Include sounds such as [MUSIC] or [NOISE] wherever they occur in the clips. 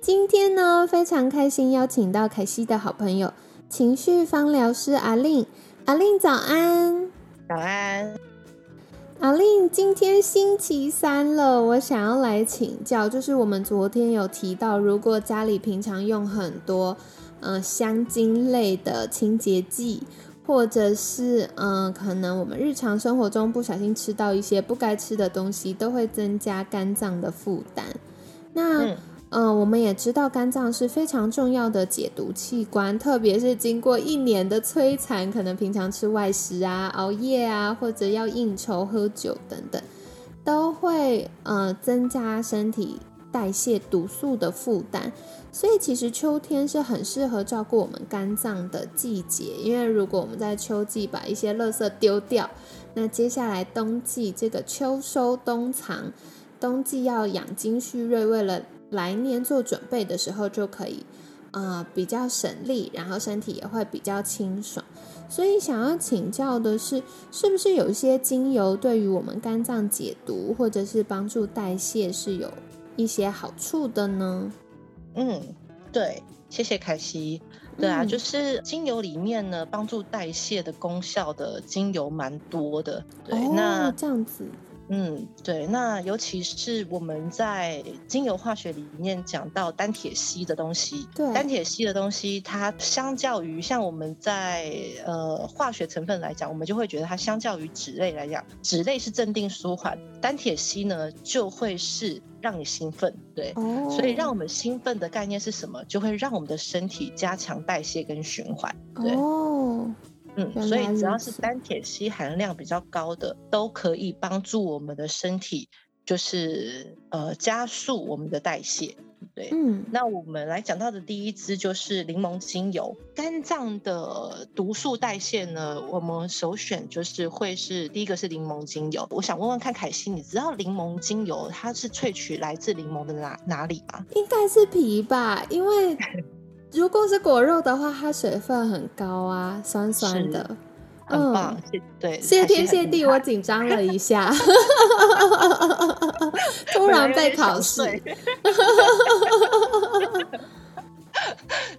今天呢，非常开心邀请到凯西的好朋友情绪方疗师阿令。阿令早安，早安。阿令，今天星期三了，我想要来请教，就是我们昨天有提到，如果家里平常用很多呃香精类的清洁剂，或者是嗯，可能我们日常生活中不小心吃到一些不该吃的东西，都会增加肝脏的负担。那嗯，嗯我们也知道肝脏是非常重要的解毒器官，特别是经过一年的摧残，可能平常吃外食啊、熬夜啊，或者要应酬、喝酒等等，都会呃增加身体代谢毒素的负担。所以其实秋天是很适合照顾我们肝脏的季节，因为如果我们在秋季把一些垃圾丢掉，那接下来冬季这个秋收冬藏，冬季要养精蓄锐，为了来年做准备的时候就可以，呃，比较省力，然后身体也会比较清爽。所以想要请教的是，是不是有一些精油对于我们肝脏解毒或者是帮助代谢是有一些好处的呢？嗯，对，谢谢凯西。对啊，就是精油里面呢，帮助代谢的功效的精油蛮多的。对，那这样子。嗯，对，那尤其是我们在精油化学里面讲到单铁烯的东西，对，单铁烯的东西，它相较于像我们在呃化学成分来讲，我们就会觉得它相较于脂类来讲，脂类是镇定舒缓，单铁烯呢就会是让你兴奋，对，所以让我们兴奋的概念是什么？就会让我们的身体加强代谢跟循环，对。嗯，所以只要是单铁烯含量比较高的，都可以帮助我们的身体，就是呃加速我们的代谢。对，嗯，那我们来讲到的第一支就是柠檬精油，肝脏的毒素代谢呢，我们首选就是会是第一个是柠檬精油。我想问问看凯西，你知道柠檬精油它是萃取来自柠檬的哪哪里吗？应该是皮吧，因为。如果是果肉的话，它水分很高啊，酸酸的，很棒。对，谢天谢地，我紧张了一下，[LAUGHS] 突然被考试。[LAUGHS]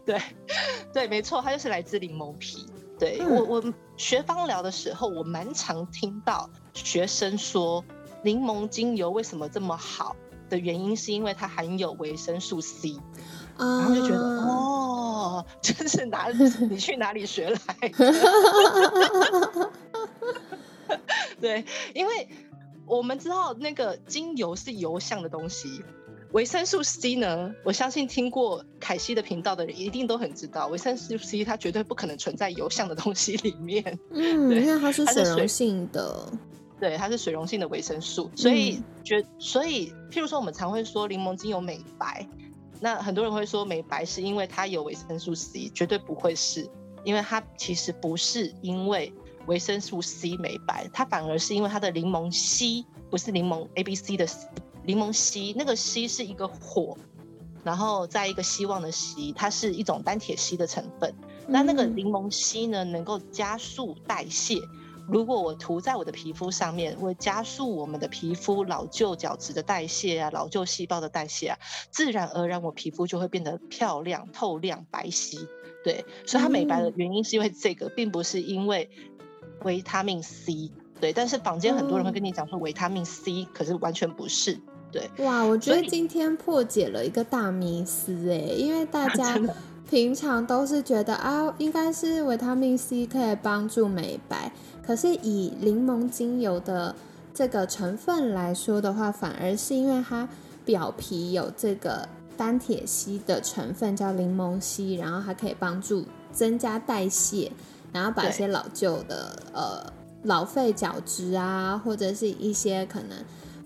对，对，没错，它就是来自柠檬皮。对我，我学芳疗的时候，我蛮常听到学生说，柠檬精油为什么这么好的原因，是因为它含有维生素 C。然后就觉得哦，这是哪里？[LAUGHS] 你去哪里学来的？[LAUGHS] 对，因为我们知道那个精油是油相的东西，维生素 C 呢，我相信听过凯西的频道的人一定都很知道，维生素 C 它绝对不可能存在油相的东西里面。嗯，因为它是水溶性的，对，它是水溶性的维生素，所以觉所以，譬如说我们常会说柠檬精油美白。那很多人会说美白是因为它有维生素 C，绝对不会是，因为它其实不是因为维生素 C 美白，它反而是因为它的柠檬烯，不是柠檬 A B C 的柠檬烯，那个烯是一个火，然后在一个希望的希，它是一种单铁烯的成分，那那个柠檬烯呢，能够加速代谢。如果我涂在我的皮肤上面，会加速我们的皮肤老旧角质的代谢啊，老旧细胞的代谢啊，自然而然我皮肤就会变得漂亮、透亮、白皙。对，所以它美白的原因是因为这个，并不是因为维他命 C。对，但是坊间很多人会跟你讲说维他命 C，可是完全不是。对，哇，我觉得今天破解了一个大迷思哎，因为大 [LAUGHS] 家平常都是觉得啊，应该是维他命 C 可以帮助美白。可是以柠檬精油的这个成分来说的话，反而是因为它表皮有这个单铁烯的成分，叫柠檬烯，然后它可以帮助增加代谢，然后把一些老旧的呃老废角质啊，或者是一些可能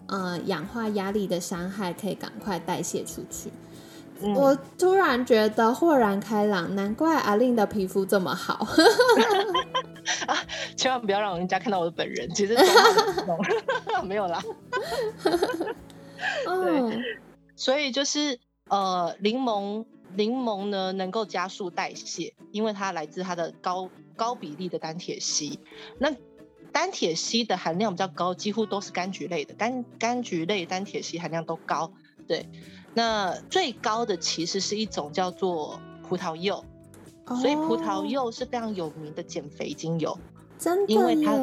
呃氧化压力的伤害，可以赶快代谢出去。我突然觉得豁然开朗，难怪阿令的皮肤这么好。[LAUGHS] 啊，千万不要让人家看到我的本人，其实 [LAUGHS] 没有啦。对，所以就是呃，柠檬柠檬呢能够加速代谢，因为它来自它的高高比例的单铁烯。那单铁烯的含量比较高，几乎都是柑橘类的，柑柑橘类单铁烯含量都高。对，那最高的其实是一种叫做葡萄柚，所以葡萄柚是非常有名的减肥精油，真的，因为它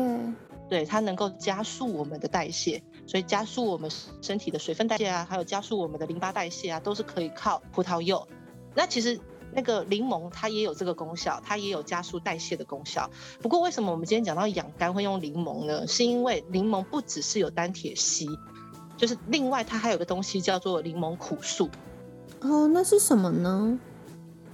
对它能够加速我们的代谢。所以加速我们身体的水分代谢啊，还有加速我们的淋巴代谢啊，都是可以靠葡萄柚。那其实那个柠檬它也有这个功效，它也有加速代谢的功效。不过为什么我们今天讲到养肝会用柠檬呢？是因为柠檬不只是有单铁烯，就是另外它还有个东西叫做柠檬苦素。哦，那是什么呢？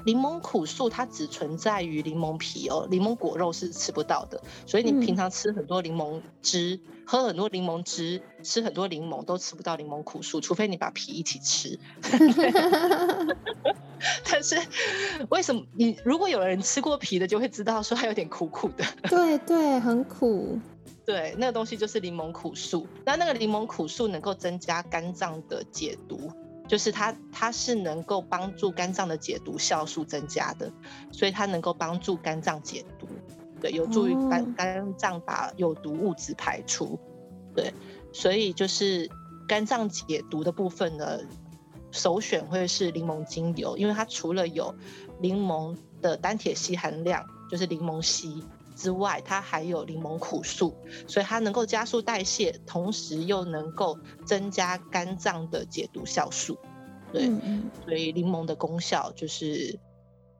柠檬苦素它只存在于柠檬皮哦，柠檬果肉是吃不到的。所以你平常吃很多柠檬汁，喝很多柠檬汁，吃很多柠檬都吃不到柠檬苦素，除非你把皮一起吃。[LAUGHS] 但是为什么你如果有人吃过皮的，就会知道说它有点苦苦的。对对，很苦。对，那个东西就是柠檬苦素。那那个柠檬苦素能够增加肝脏的解毒。就是它，它是能够帮助肝脏的解毒酵素增加的，所以它能够帮助肝脏解毒，对，有助于肝肝脏把有毒物质排出，对，所以就是肝脏解毒的部分呢，首选会是柠檬精油，因为它除了有柠檬的单铁烯含量，就是柠檬烯。之外，它还有柠檬苦素，所以它能够加速代谢，同时又能够增加肝脏的解毒酵素。对，所以柠檬的功效就是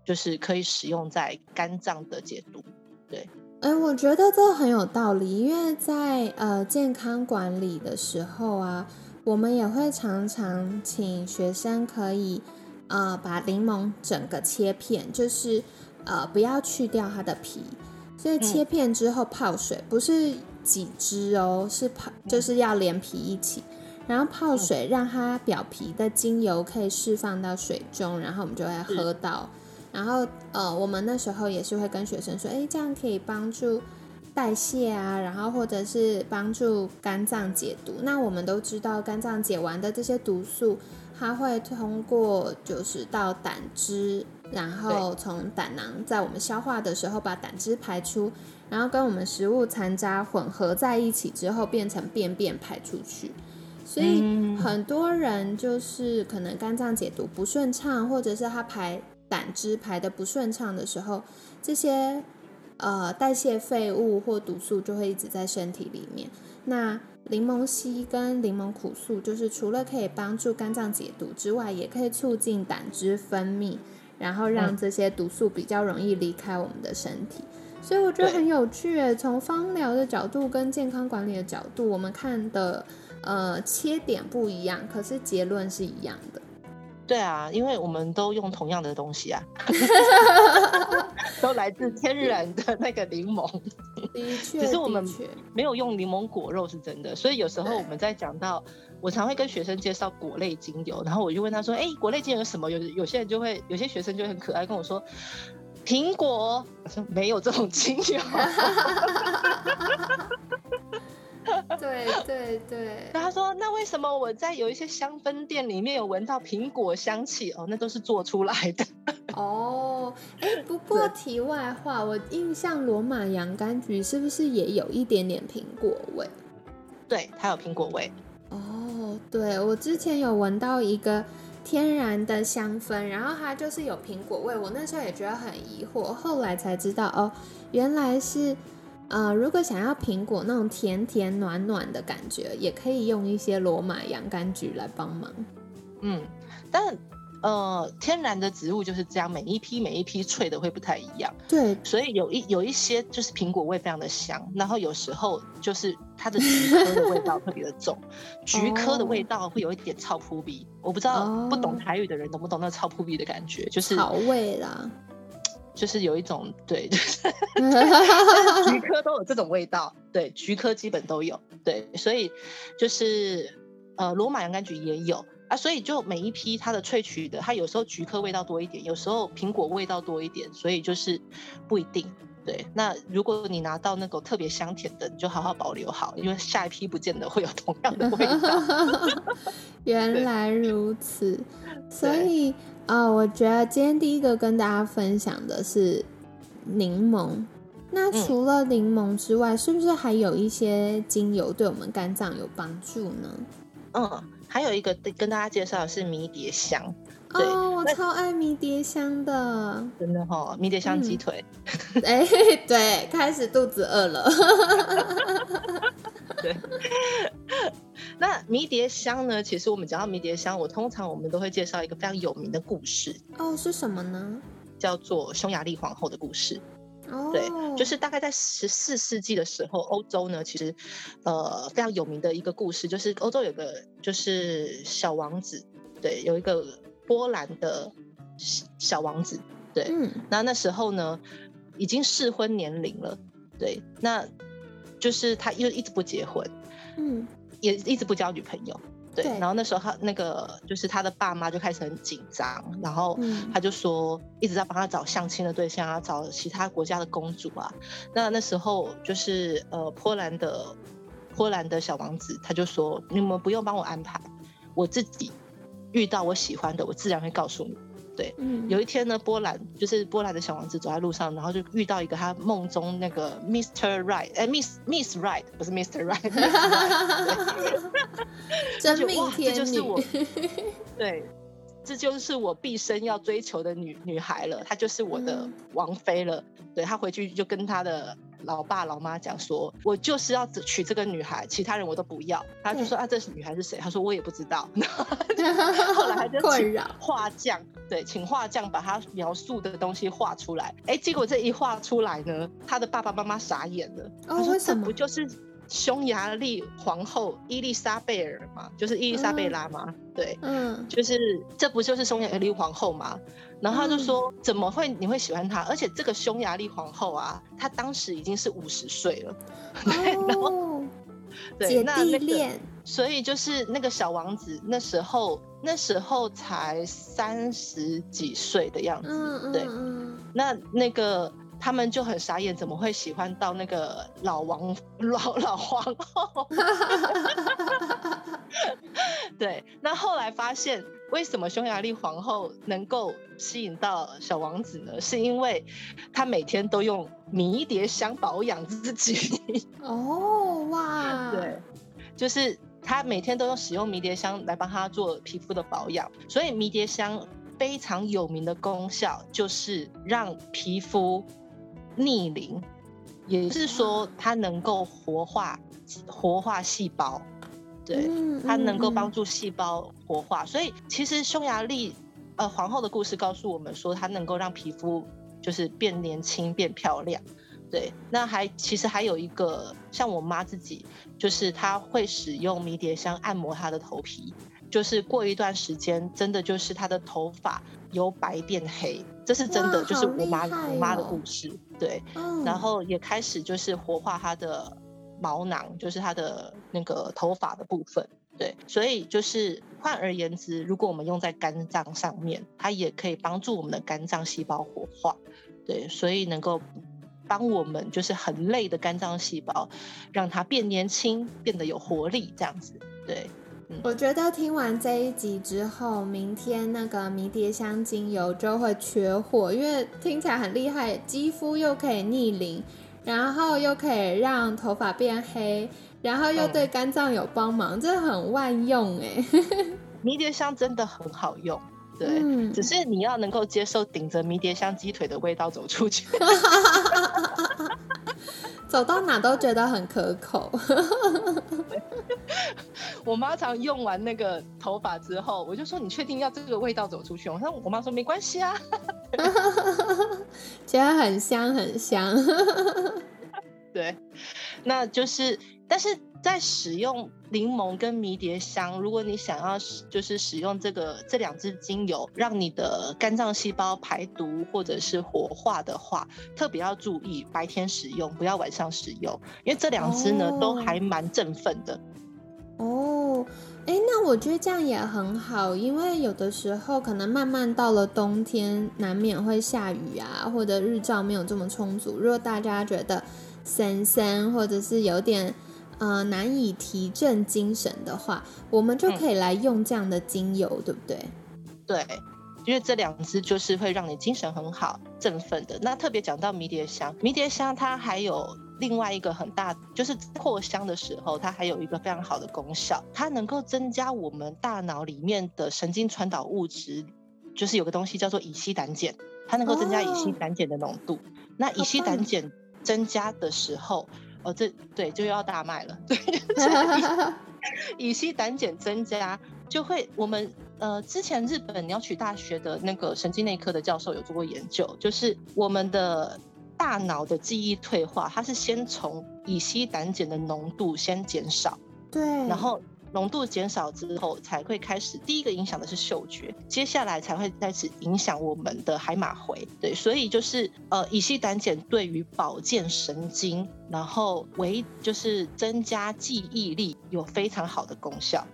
就是可以使用在肝脏的解毒。对，哎，我觉得这很有道理，因为在呃健康管理的时候啊，我们也会常常请学生可以呃把柠檬整个切片，就是呃不要去掉它的皮。所以切片之后泡水，不是几只哦，是泡，就是要连皮一起，然后泡水让它表皮的精油可以释放到水中，然后我们就会喝到。然后呃，我们那时候也是会跟学生说，哎，这样可以帮助代谢啊，然后或者是帮助肝脏解毒。那我们都知道，肝脏解完的这些毒素，它会通过就是到胆汁。然后从胆囊在我们消化的时候把胆汁排出，然后跟我们食物残渣混合在一起之后变成便便排出去。所以很多人就是可能肝脏解毒不顺畅，或者是他排胆汁排的不顺畅的时候，这些呃代谢废物或毒素就会一直在身体里面。那柠檬烯跟柠檬苦素就是除了可以帮助肝脏解毒之外，也可以促进胆汁分泌。然后让这些毒素比较容易离开我们的身体，所以我觉得很有趣。从芳疗的角度跟健康管理的角度，我们看的呃切点不一样，可是结论是一样的。对啊，因为我们都用同样的东西啊，[LAUGHS] 都来自天然的那个柠檬。的确，[LAUGHS] 只是我们没有用柠檬果肉是真的。所以有时候我们在讲到，我常会跟学生介绍果类精油，然后我就问他说：“哎，果类精油什么？”有有些人就会，有些学生就很可爱跟我说：“苹果。”我说：“没有这种精油。[LAUGHS] ”对对对，[LAUGHS] 他说：“那为什么我在有一些香氛店里面有闻到苹果香气？哦，那都是做出来的。[LAUGHS] ”哦，哎，不过题外话，我印象罗马洋甘菊是不是也有一点点苹果味？对，它有苹果味。哦，对，我之前有闻到一个天然的香氛，然后它就是有苹果味，我那时候也觉得很疑惑，后来才知道哦，原来是。呃，如果想要苹果那种甜甜暖暖的感觉，也可以用一些罗马洋甘菊来帮忙。嗯，但呃，天然的植物就是这样，每一批每一批萃的会不太一样。对，所以有一有一些就是苹果味非常的香，然后有时候就是它的菊 [LAUGHS] 科的味道特别的重，菊科的味道会有一点超扑鼻。我不知道不懂台语的人懂不懂那超扑鼻的感觉，就是草味啦。就是有一种对，[LAUGHS] 就是 [LAUGHS] 菊科都有这种味道，对，菊科基本都有，对，所以就是呃罗马洋甘菊也有，啊，所以就每一批它的萃取的，它有时候菊科味道多一点，有时候苹果味道多一点，所以就是不一定。对，那如果你拿到那个特别香甜的，你就好好保留好，因为下一批不见得会有同样的味道。[LAUGHS] 原来如此，所以啊，我觉得今天第一个跟大家分享的是柠檬。那除了柠檬之外，是不是还有一些精油对我们肝脏有帮助呢？嗯，还有一个跟大家介绍的是迷迭香。哦，我超爱迷迭香的，真的哈，迷迭香鸡腿。哎，[LAUGHS] 对，开始肚子饿了。[LAUGHS] 对，那迷迭香呢？其实我们讲到迷迭香，我通常我们都会介绍一个非常有名的故事。哦，是什么呢？叫做匈牙利皇后的故事。哦，对，就是大概在十四世纪的时候，欧洲呢，其实呃非常有名的一个故事，就是欧洲有个就是小王子，对，有一个。波兰的小王子，对，嗯，那那时候呢，已经适婚年龄了，对，那就是他又一直不结婚，嗯，也一直不交女朋友，对，然后那时候他那个就是他的爸妈就开始很紧张，然后他就说一直在帮他找相亲的对象啊，找其他国家的公主啊，那那时候就是呃波兰的波兰的小王子，他就说你们不用帮我安排，我自己。遇到我喜欢的，我自然会告诉你。对，有一天呢，波兰就是波兰的小王子走在路上，然后就遇到一个他梦中那个 Mr. Right，哎，Miss Miss Right，不是 Mr. Right。[LAUGHS] 真命天女。[LAUGHS] 对，这就是我毕生要追求的女女孩了，她就是我的王妃了。对她回去就跟她的。老爸老妈讲说，我就是要娶这个女孩，其他人我都不要。他就说啊，这是女孩是谁？他说我也不知道。[LAUGHS] [LAUGHS] 后来他就请画匠，对，请画匠把他描述的东西画出来。哎，结果这一画出来呢，他的爸爸妈妈傻眼了。他说这不就是？匈牙利皇后伊丽莎贝尔嘛，就是伊丽莎贝拉嘛，对，嗯，就是这不就是匈牙利皇后嘛？然后他就说，怎么会你会喜欢她？而且这个匈牙利皇后啊，她当时已经是五十岁了，[LAUGHS] 然后对，那那个，所以就是那个小王子那时候那时候才三十几岁的样子，对，那那个。他们就很傻眼，怎么会喜欢到那个老王 [LAUGHS] 老老皇后？[LAUGHS] 对，那后来发现，为什么匈牙利皇后能够吸引到小王子呢？是因为他每天都用迷迭香保养自己。[LAUGHS] 哦，哇！对，就是他每天都用使用迷迭香来帮他做皮肤的保养，所以迷迭香非常有名的功效就是让皮肤。逆龄，也是说它能够活化活化细胞，对，它能够帮助细胞活化。所以其实匈牙利呃皇后的故事告诉我们说，它能够让皮肤就是变年轻、变漂亮。对，那还其实还有一个像我妈自己，就是她会使用迷迭香按摩她的头皮。就是过一段时间，真的就是她的头发由白变黑，这是真的，就是我妈我妈的故事。对，然后也开始就是活化它的毛囊，就是它的那个头发的部分。对，所以就是换而言之，如果我们用在肝脏上面，它也可以帮助我们的肝脏细胞活化。对，所以能够帮我们就是很累的肝脏细胞，让它变年轻，变得有活力，这样子。对。我觉得听完这一集之后，明天那个迷迭香精油就会缺货，因为听起来很厉害，肌肤又可以逆龄，然后又可以让头发变黑，然后又对肝脏有帮忙，这很万用哎。迷迭香真的很好用，对，只是你要能够接受顶着迷迭香鸡腿的味道走出去。[LAUGHS] 走到哪都觉得很可口。[LAUGHS] 我妈常用完那个头发之后，我就说：“你确定要这个味道走出去？”我说：“我妈说没关系啊，[LAUGHS] [LAUGHS] 觉得很香很香。”对，那就是，但是。在使用柠檬跟迷迭香，如果你想要就是使用这个这两支精油，让你的肝脏细胞排毒或者是活化的话，特别要注意白天使用，不要晚上使用，因为这两支呢都还蛮振奋的。哦，哦，哎，那我觉得这样也很好，因为有的时候可能慢慢到了冬天，难免会下雨啊，或者日照没有这么充足。如果大家觉得森森，或者是有点呃难以提振精神的话，我们就可以来用这样的精油，对不对？对。因为这两支就是会让你精神很好、振奋的。那特别讲到迷迭香，迷迭香它还有另外一个很大，就是扩香的时候，它还有一个非常好的功效，它能够增加我们大脑里面的神经传导物质，就是有个东西叫做乙烯胆碱，它能够增加乙烯胆碱的浓度。那乙烯胆碱增加的时候，哦，这对就要大卖了。[LAUGHS] 对，乙烯胆碱增加就会我们。呃，之前日本鸟取大学的那个神经内科的教授有做过研究，就是我们的大脑的记忆退化，它是先从乙烯胆碱的浓度先减少，对，然后浓度减少之后才会开始，第一个影响的是嗅觉，接下来才会开始影响我们的海马回，对，所以就是呃，乙烯胆碱对于保健神经，然后为就是增加记忆力有非常好的功效。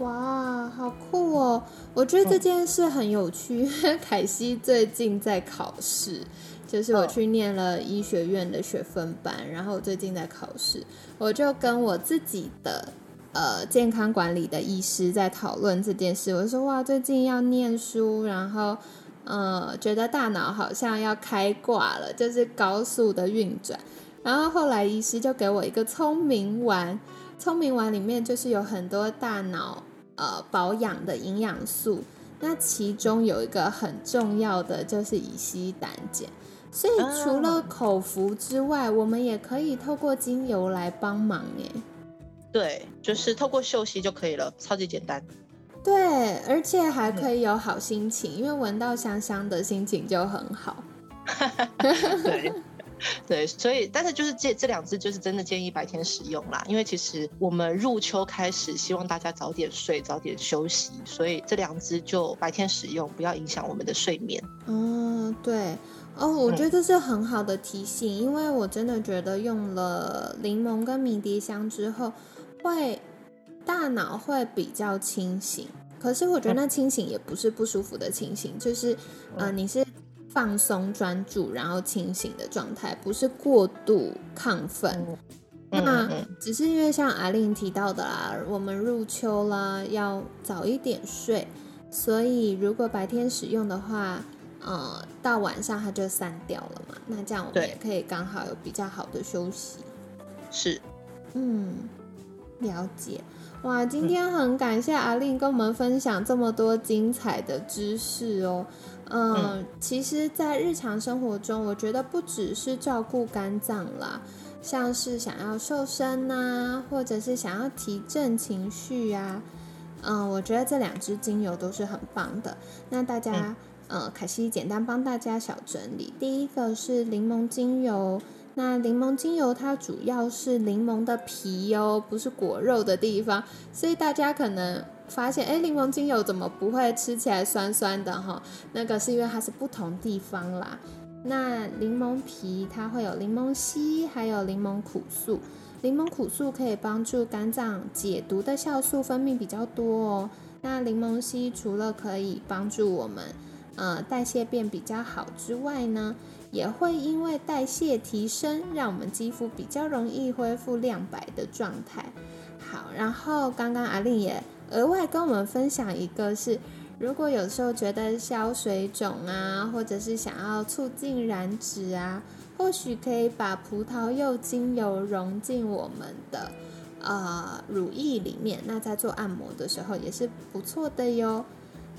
哇，好酷哦！我觉得这件事很有趣。[LAUGHS] 凯西最近在考试，就是我去念了医学院的学分班，然后最近在考试，我就跟我自己的呃健康管理的医师在讨论这件事。我说哇，最近要念书，然后呃觉得大脑好像要开挂了，就是高速的运转。然后后来医师就给我一个聪明丸。聪明丸里面就是有很多大脑呃保养的营养素，那其中有一个很重要的就是乙烯胆碱，所以除了口服之外，我们也可以透过精油来帮忙耶。对，就是透过嗅息就可以了，超级简单。对，而且还可以有好心情，因为闻到香香的心情就很好。[LAUGHS] 对。对，所以但是就是这这两支就是真的建议白天使用啦，因为其实我们入秋开始，希望大家早点睡，早点休息，所以这两支就白天使用，不要影响我们的睡眠。嗯，对，哦，我觉得这是很好的提醒，因为我真的觉得用了柠檬跟迷迭香之后，会大脑会比较清醒，可是我觉得那清醒也不是不舒服的清醒，就是呃你是。放松、专注，然后清醒的状态，不是过度亢奋。那只是因为像阿令提到的啦，我们入秋啦，要早一点睡，所以如果白天使用的话，呃，到晚上它就散掉了嘛。那这样我们也可以刚好有比较好的休息。是，嗯，了解。哇，今天很感谢阿令跟我们分享这么多精彩的知识哦。嗯，其实，在日常生活中，我觉得不只是照顾肝脏啦，像是想要瘦身呐，或者是想要提振情绪啊，嗯，我觉得这两支精油都是很棒的。那大家，呃，凯西简单帮大家小整理，第一个是柠檬精油，那柠檬精油它主要是柠檬的皮哦，不是果肉的地方，所以大家可能。发现哎，柠檬精油怎么不会吃起来酸酸的哈？那个是因为它是不同地方啦。那柠檬皮它会有柠檬烯，还有柠檬苦素。柠檬苦素可以帮助肝脏解毒的酵素分泌比较多哦。那柠檬烯除了可以帮助我们呃代谢变比较好之外呢，也会因为代谢提升，让我们肌肤比较容易恢复亮白的状态。好，然后刚刚阿丽也。额外跟我们分享一个，是如果有时候觉得消水肿啊，或者是想要促进燃脂啊，或许可以把葡萄柚精油融进我们的呃乳液里面，那在做按摩的时候也是不错的哟。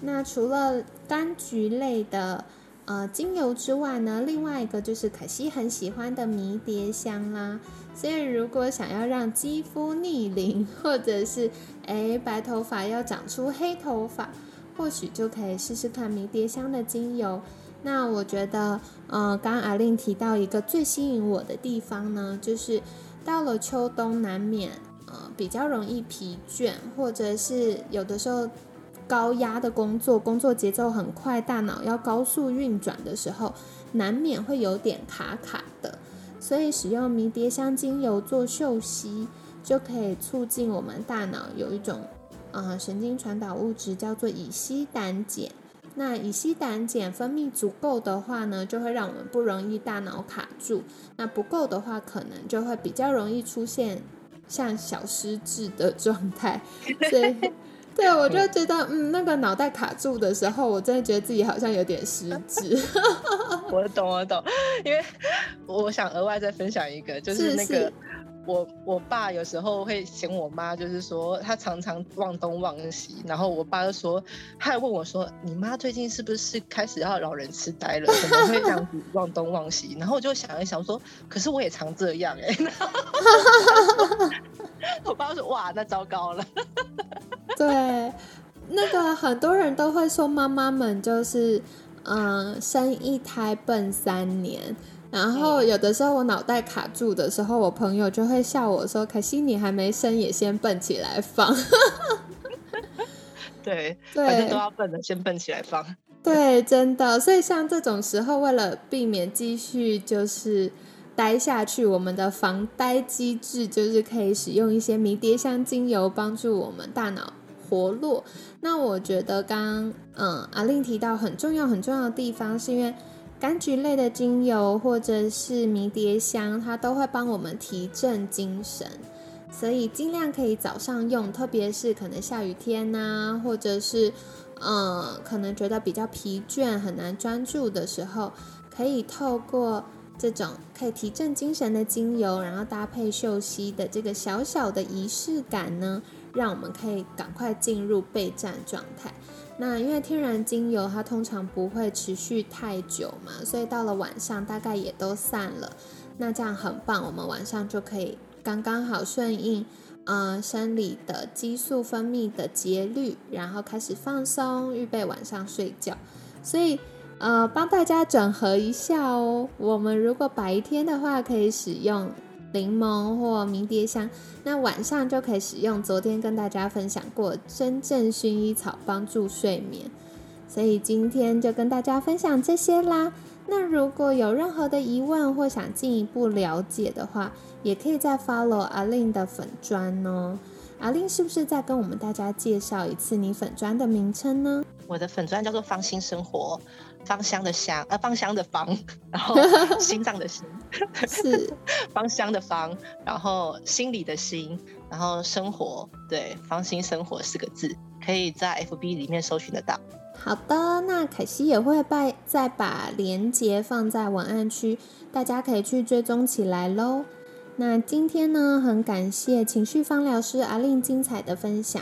那除了柑橘类的。呃，精油之外呢，另外一个就是可西很喜欢的迷迭香啦。所以如果想要让肌肤逆龄，或者是诶白头发要长出黑头发，或许就可以试试看迷迭香的精油。那我觉得，呃，刚阿令提到一个最吸引我的地方呢，就是到了秋冬难免呃比较容易疲倦，或者是有的时候。高压的工作，工作节奏很快，大脑要高速运转的时候，难免会有点卡卡的。所以使用迷迭香精油做嗅吸，就可以促进我们大脑有一种呃神经传导物质，叫做乙烯胆碱。那乙烯胆碱分泌足够的话呢，就会让我们不容易大脑卡住；那不够的话，可能就会比较容易出现像小失智的状态。[LAUGHS] 所以，对我就觉得，嗯，那个脑袋卡住的时候，我真的觉得自己好像有点失智。[LAUGHS] 我懂，我懂，因为我想额外再分享一个，就是那个。我我爸有时候会嫌我妈，就是说他常常忘东忘西，然后我爸就说，他还问我说，你妈最近是不是开始要老人痴呆了？怎么会这样子 [LAUGHS] 忘东忘西？然后我就想一想说，可是我也常这样哎。[LAUGHS] 我爸说，哇，那糟糕了。[LAUGHS] 对，那个很多人都会说，妈妈们就是，嗯，生一胎笨三年。然后有的时候我脑袋卡住的时候，我朋友就会笑我说：“可惜你还没生，也先笨起来放。[LAUGHS] ”对，反正都要笨的，先笨起来放。对，真的。所以像这种时候，为了避免继续就是呆下去，我们的防呆机制就是可以使用一些迷迭香精油帮助我们大脑活络。那我觉得刚刚嗯阿令提到很重要很重要的地方，是因为。柑橘类的精油或者是迷迭香，它都会帮我们提振精神，所以尽量可以早上用，特别是可能下雨天呐，或者是嗯，可能觉得比较疲倦、很难专注的时候，可以透过这种可以提振精神的精油，然后搭配嗅息的这个小小的仪式感呢，让我们可以赶快进入备战状态。那因为天然精油它通常不会持续太久嘛，所以到了晚上大概也都散了。那这样很棒，我们晚上就可以刚刚好顺应，呃，生理的激素分泌的节律，然后开始放松，预备晚上睡觉。所以，呃，帮大家整合一下哦。我们如果白天的话，可以使用。柠檬或迷迭香，那晚上就可以使用昨天跟大家分享过真正薰衣草帮助睡眠。所以今天就跟大家分享这些啦。那如果有任何的疑问或想进一步了解的话，也可以再 follow 阿令的粉砖哦。阿令是不是再跟我们大家介绍一次你粉砖的名称呢？我的粉砖叫做芳心生活。芳香的香，呃，芳香的芳，然后 [LAUGHS] 心脏的心，是 [LAUGHS] 芳香的芳，然后心里的心，然后生活，对，芳心生活四个字，可以在 FB 里面搜寻得到。好的，那凯西也会把再把链接放在文案区，大家可以去追踪起来喽。那今天呢，很感谢情绪芳疗师阿令精彩的分享。